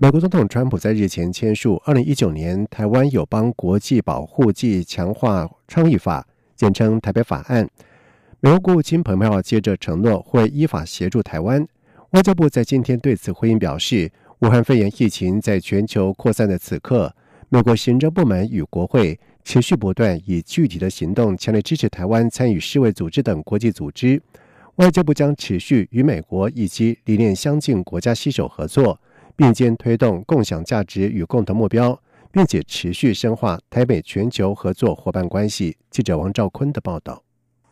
美国总统川普在日前签署二零一九年台湾友邦国际保护暨强化倡议法，简称“台北法案”。美国国务卿蓬佩奥接着承诺会依法协助台湾。外交部在今天对此回应表示，武汉肺炎疫情在全球扩散的此刻，美国行政部门与国会持续不断以具体的行动强烈支持台湾参与世卫组织等国际组织。外交部将持续与美国以及理念相近国家携手合作，并肩推动共享价值与共同目标，并且持续深化台北全球合作伙伴关系。记者王兆坤的报道。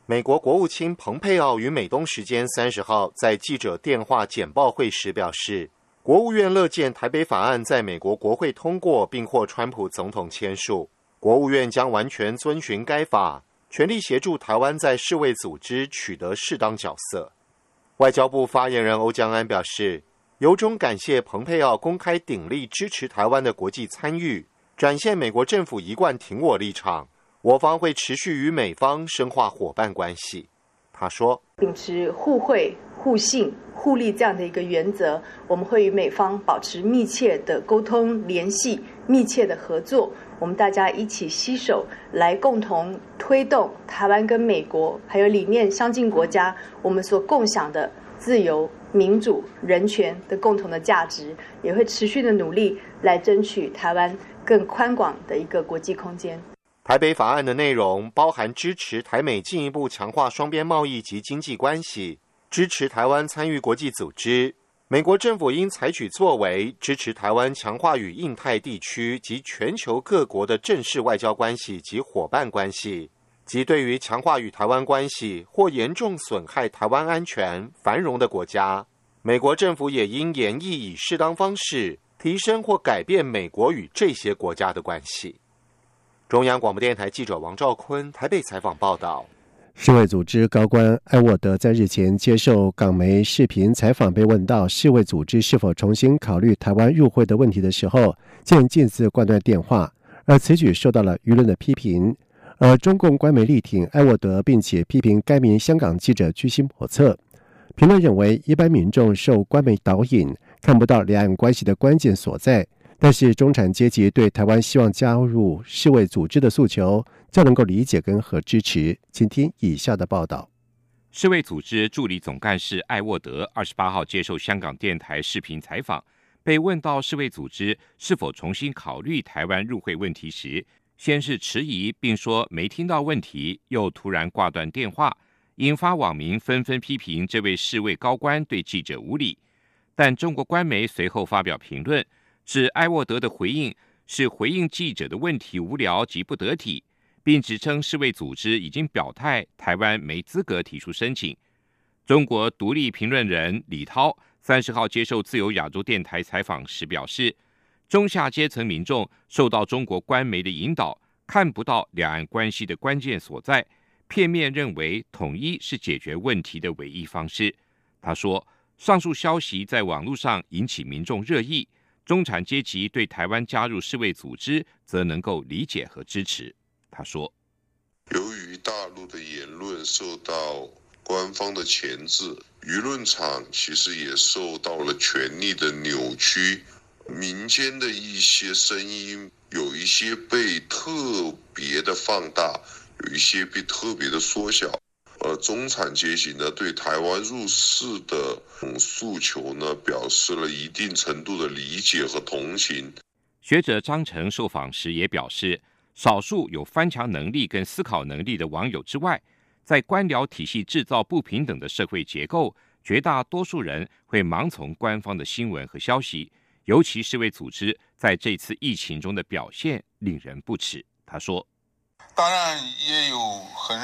美国国务卿蓬佩奥于美东时间三十号在记者电话简报会时表示，国务院乐见台北法案在美国国会通过，并获川普总统签署，国务院将完全遵循该法。全力协助台湾在世卫组织取得适当角色。外交部发言人欧江安表示，由衷感谢蓬佩奥公开鼎力支持台湾的国际参与，展现美国政府一贯挺我立场。我方会持续与美方深化伙伴关系。他说，秉持互惠互信。互利这样的一个原则，我们会与美方保持密切的沟通联系，密切的合作。我们大家一起携手来共同推动台湾跟美国还有理念相近国家我们所共享的自由、民主、人权的共同的价值，也会持续的努力来争取台湾更宽广的一个国际空间。台北法案的内容包含支持台美进一步强化双边贸易及经济关系。支持台湾参与国际组织，美国政府应采取作为，支持台湾强化与印太地区及全球各国的正式外交关系及伙伴关系，即对于强化与台湾关系或严重损害台湾安全繁荣的国家，美国政府也应严议以适当方式提升或改变美国与这些国家的关系。中央广播电台记者王兆坤台北采访报道。世卫组织高官艾沃德在日前接受港媒视频采访，被问到世卫组织是否重新考虑台湾入会的问题的时候，竟径自挂断电话，而此举受到了舆论的批评。而中共官媒力挺艾沃德，并且批评该名香港记者居心叵测。评论认为，一般民众受官媒导引，看不到两岸关系的关键所在。但是中产阶级对台湾希望加入世卫组织的诉求，较能够理解跟和支持。请听以下的报道：世卫组织助理总干事艾沃德二十八号接受香港电台视频采访，被问到世卫组织是否重新考虑台湾入会问题时，先是迟疑，并说没听到问题，又突然挂断电话，引发网民纷纷批评这位世卫高官对记者无礼。但中国官媒随后发表评论。指埃沃德的回应是回应记者的问题无聊及不得体，并指称世卫组织已经表态，台湾没资格提出申请。中国独立评论人李涛三十号接受自由亚洲电台采访时表示，中下阶层民众受到中国官媒的引导，看不到两岸关系的关键所在，片面认为统一是解决问题的唯一方式。他说，上述消息在网络上引起民众热议。中产阶级对台湾加入世卫组织，则能够理解和支持。他说：“由于大陆的言论受到官方的钳制，舆论场其实也受到了权力的扭曲，民间的一些声音有一些被特别的放大，有一些被特别的缩小。”呃，中产阶级呢对台湾入世的诉求呢，表示了一定程度的理解和同情。学者张成受访时也表示，少数有翻墙能力跟思考能力的网友之外，在官僚体系制造不平等的社会结构，绝大多数人会盲从官方的新闻和消息，尤其是为组织在这次疫情中的表现令人不齿。他说：“当然也有很。”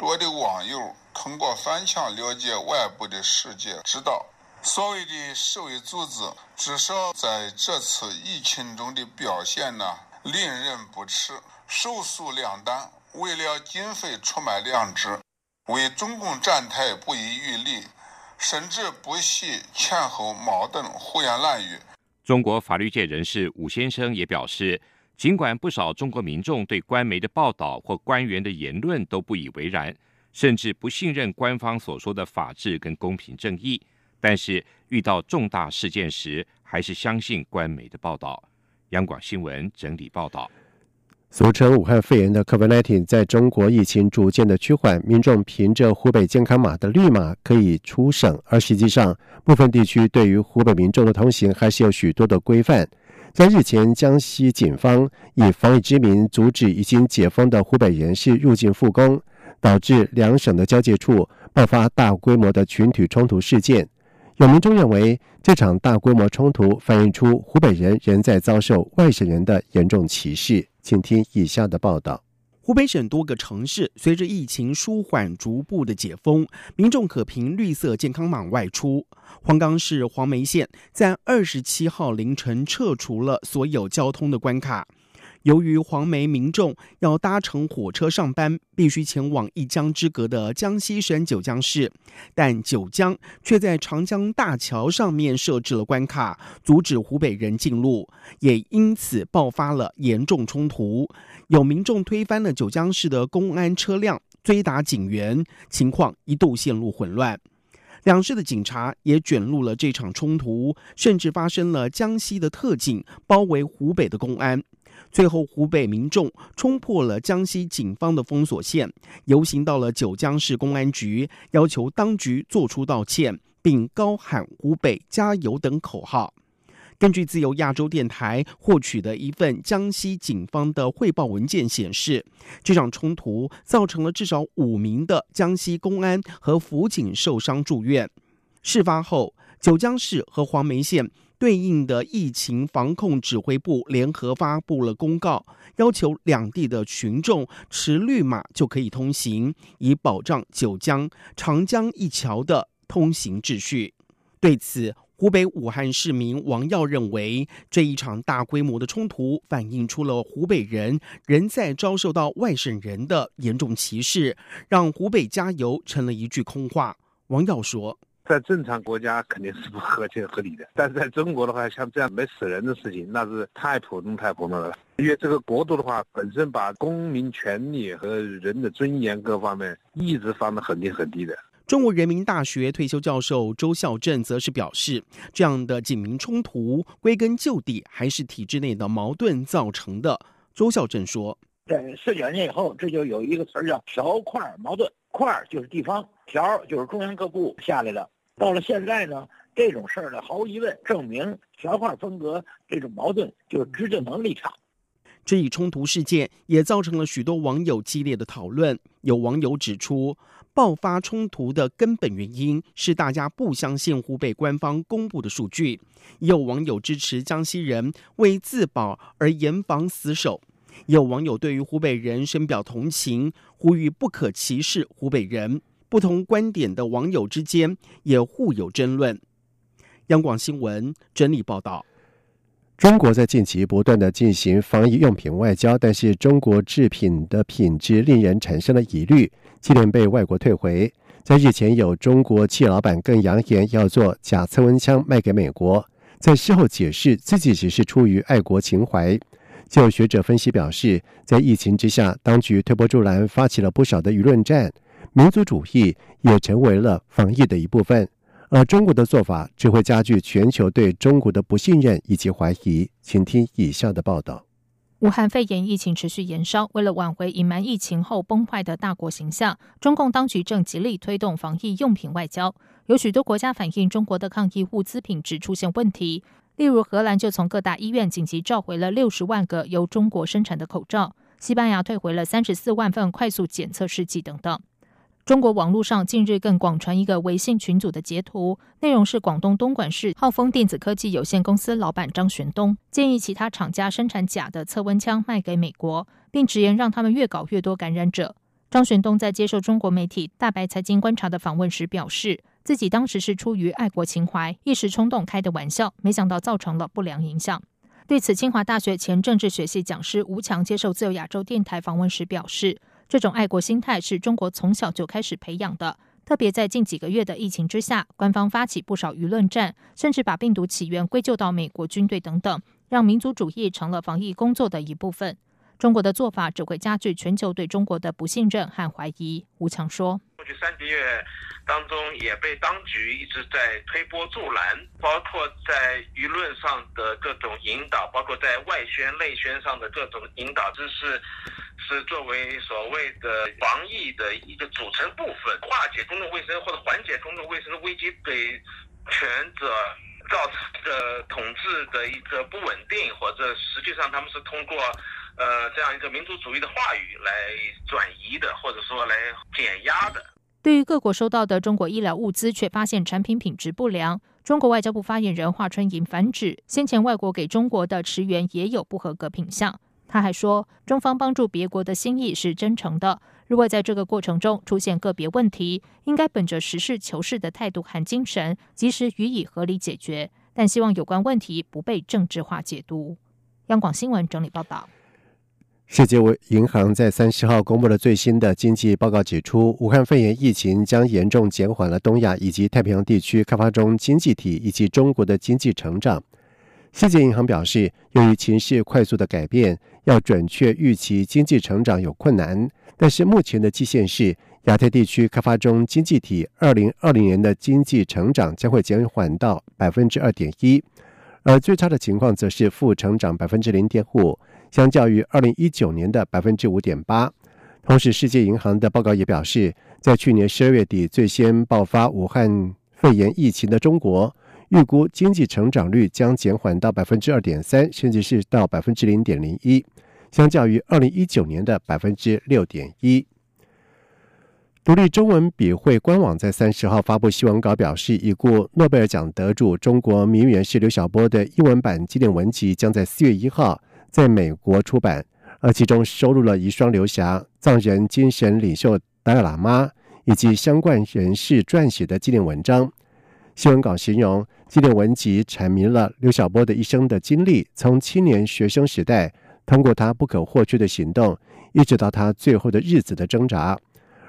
多的网友通过翻墙了解外部的世界，知道所谓的世卫组织，至少在这次疫情中的表现呢，令人不齿，手速两担，为了经费出卖良知，为中共站台不遗余力，甚至不惜前后矛盾、胡言乱语。中国法律界人士武先生也表示，尽管不少中国民众对官媒的报道或官员的言论都不以为然，甚至不信任官方所说的法治跟公平正义，但是遇到重大事件时，还是相信官媒的报道。央广新闻整理报道。俗称武汉肺炎的 COVID-19 在中国疫情逐渐的趋缓，民众凭着湖北健康码的绿码可以出省，而实际上部分地区对于湖北民众的通行还是有许多的规范。在日前，江西警方以防疫之名阻止已经解封的湖北人士入境复工，导致两省的交界处爆发大规模的群体冲突事件。有民众认为，这场大规模冲突反映出湖北人仍在遭受外省人的严重歧视。请听以下的报道：湖北省多个城市随着疫情舒缓，逐步的解封，民众可凭绿色健康码外出。黄冈市黄梅县在二十七号凌晨撤除了所有交通的关卡。由于黄梅民众要搭乘火车上班，必须前往一江之隔的江西省九江市，但九江却在长江大桥上面设置了关卡，阻止湖北人进入，也因此爆发了严重冲突。有民众推翻了九江市的公安车辆，追打警员，情况一度陷入混乱。两市的警察也卷入了这场冲突，甚至发生了江西的特警包围湖北的公安。最后，湖北民众冲破了江西警方的封锁线，游行到了九江市公安局，要求当局作出道歉，并高喊“湖北加油”等口号。根据自由亚洲电台获取的一份江西警方的汇报文件显示，这场冲突造成了至少五名的江西公安和辅警受伤住院。事发后，九江市和黄梅县。对应的疫情防控指挥部联合发布了公告，要求两地的群众持绿码就可以通行，以保障九江、长江一桥的通行秩序。对此，湖北武汉市民王耀认为，这一场大规模的冲突反映出了湖北人仍在遭受到外省人的严重歧视，让“湖北加油”成了一句空话。王耀说。在正常国家肯定是不合情合理的，但是在中国的话，像这样没死人的事情，那是太普通太普通了。因为这个国度的话，本身把公民权利和人的尊严各方面一直放得很低很低的。中国人民大学退休教授周孝正则是表示，这样的警民冲突归根究底还是体制内的矛盾造成的。周孝正说，在四九年以后，这就有一个词儿叫条块矛盾，块就是地方，条就是中央各部下来的。到了现在呢，这种事儿呢，毫无疑问证明条块风格这种矛盾就是执政能力差。这一冲突事件也造成了许多网友激烈的讨论。有网友指出，爆发冲突的根本原因是大家不相信湖北官方公布的数据。也有网友支持江西人为自保而严防死守。有网友对于湖北人深表同情，呼吁不可歧视湖北人。不同观点的网友之间也互有争论。央广新闻整理报道：中国在近期不断的进行防疫用品外交，但是中国制品的品质令人产生了疑虑，接连被外国退回。在日前，有中国企业老板更扬言要做假测温枪卖给美国，在事后解释自己只是出于爱国情怀。就有学者分析表示，在疫情之下，当局推波助澜，发起了不少的舆论战。民族主义也成为了防疫的一部分，而中国的做法只会加剧全球对中国的不信任以及怀疑。请听以下的报道：武汉肺炎疫情持续延烧，为了挽回隐瞒疫情后崩坏的大国形象，中共当局正极力推动防疫用品外交。有许多国家反映中国的抗疫物资品质出现问题，例如荷兰就从各大医院紧急召回了六十万个由中国生产的口罩，西班牙退回了三十四万份快速检测试剂等等。中国网络上近日更广传一个微信群组的截图，内容是广东东莞市浩丰电子科技有限公司老板张玄东建议其他厂家生产假的测温枪卖给美国，并直言让他们越搞越多感染者。张玄东在接受中国媒体大白财经观察的访问时表示。自己当时是出于爱国情怀，一时冲动开的玩笑，没想到造成了不良影响。对此，清华大学前政治学系讲师吴强接受自由亚洲电台访问时表示：“这种爱国心态是中国从小就开始培养的，特别在近几个月的疫情之下，官方发起不少舆论战，甚至把病毒起源归咎到美国军队等等，让民族主义成了防疫工作的一部分。中国的做法只会加剧全球对中国的不信任和怀疑。”吴强说：“过去三个月。”当中也被当局一直在推波助澜，包括在舆论上的各种引导，包括在外宣内宣上的各种引导，这是是作为所谓的防疫的一个组成部分，化解公共卫生或者缓解公共卫生的危机给权者造成的统治的一个不稳定，或者实际上他们是通过呃这样一个民族主义的话语来转移的，或者说来减压的。对于各国收到的中国医疗物资，却发现产品品质不良。中国外交部发言人华春莹反指，先前外国给中国的驰援也有不合格品相。他还说，中方帮助别国的心意是真诚的。如果在这个过程中出现个别问题，应该本着实事求是的态度和精神，及时予以合理解决。但希望有关问题不被政治化解读。央广新闻整理报道。世界银行在三十号公布了最新的经济报告，指出武汉肺炎疫情将严重减缓了东亚以及太平洋地区开发中经济体以及中国的经济成长。世界银行表示，由于情势快速的改变，要准确预期经济成长有困难。但是目前的基线是亚太地区开发中经济体二零二零年的经济成长将会减缓到百分之二点一，而最差的情况则是负成长百分之零点五。相较于二零一九年的百分之五点八，同时，世界银行的报告也表示，在去年十二月底最先爆发武汉肺炎疫情的中国，预估经济成长率将减缓到百分之二点三，甚至是到百分之零点零一，相较于二零一九年的百分之六点一。独立中文笔会官网在三十号发布新闻稿，表示已故诺贝尔奖得主中国名媛是刘晓波的英文版纪念文集将在四月一号。在美国出版，而其中收录了遗孀刘霞、藏人精神领袖达赖喇嘛以及相关人士撰写的纪念文章。新闻稿形容纪念文集阐明了刘晓波的一生的经历，从青年学生时代，通过他不可或缺的行动，一直到他最后的日子的挣扎。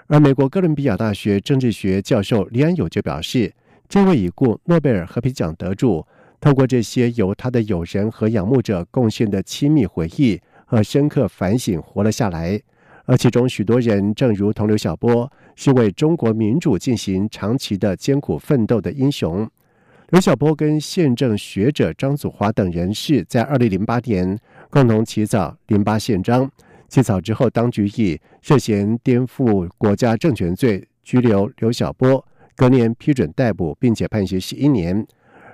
而美国哥伦比亚大学政治学教授李安友就表示，这位已故诺贝尔和平奖得主。透过这些由他的友人和仰慕者贡献的亲密回忆和深刻反省活了下来，而其中许多人正如同刘晓波，是为中国民主进行长期的艰苦奋斗的英雄。刘晓波跟宪政学者张祖华等人士在二零零八年共同起草《零八宪章》，起草之后，当局以涉嫌颠覆国家政权罪拘留刘晓波，隔年批准逮捕，并且判刑十一年。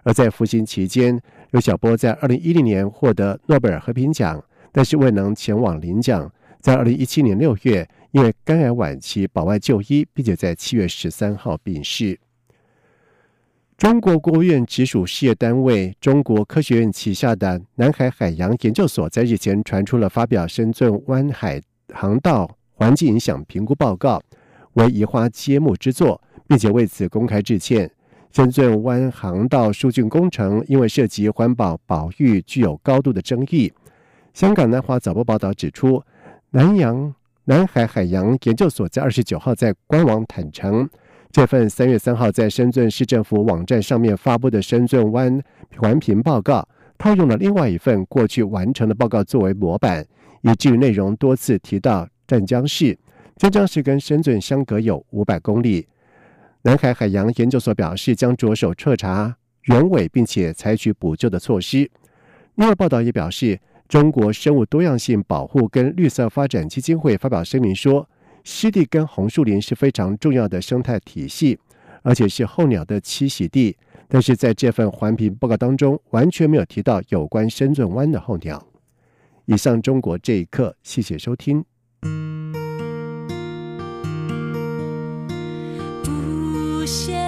而在服刑期间，刘晓波在二零一零年获得诺贝尔和平奖，但是未能前往领奖。在二零一七年六月，因为肝癌晚期保外就医，并且在七月十三号病逝。中国国务院直属事业单位中国科学院旗下的南海海洋研究所在日前传出了发表深圳湾海航道环境影响评估报告，为移花接木之作，并且为此公开致歉。深圳湾航道疏浚工程因为涉及环保保育，具有高度的争议。香港南华早报报道指出，南洋南海海洋研究所在二十九号在官网坦诚，这份三月三号在深圳市政府网站上面发布的深圳湾环评报告，套用了另外一份过去完成的报告作为模板，以至于内容多次提到湛江市。湛江市跟深圳相隔有五百公里。南海海洋研究所表示，将着手彻查原委，并且采取补救的措施。另外，报道也表示，中国生物多样性保护跟绿色发展基金会发表声明说，湿地跟红树林是非常重要的生态体系，而且是候鸟的栖息地。但是在这份环评报告当中，完全没有提到有关深圳湾的候鸟。以上，中国这一刻，谢谢收听。限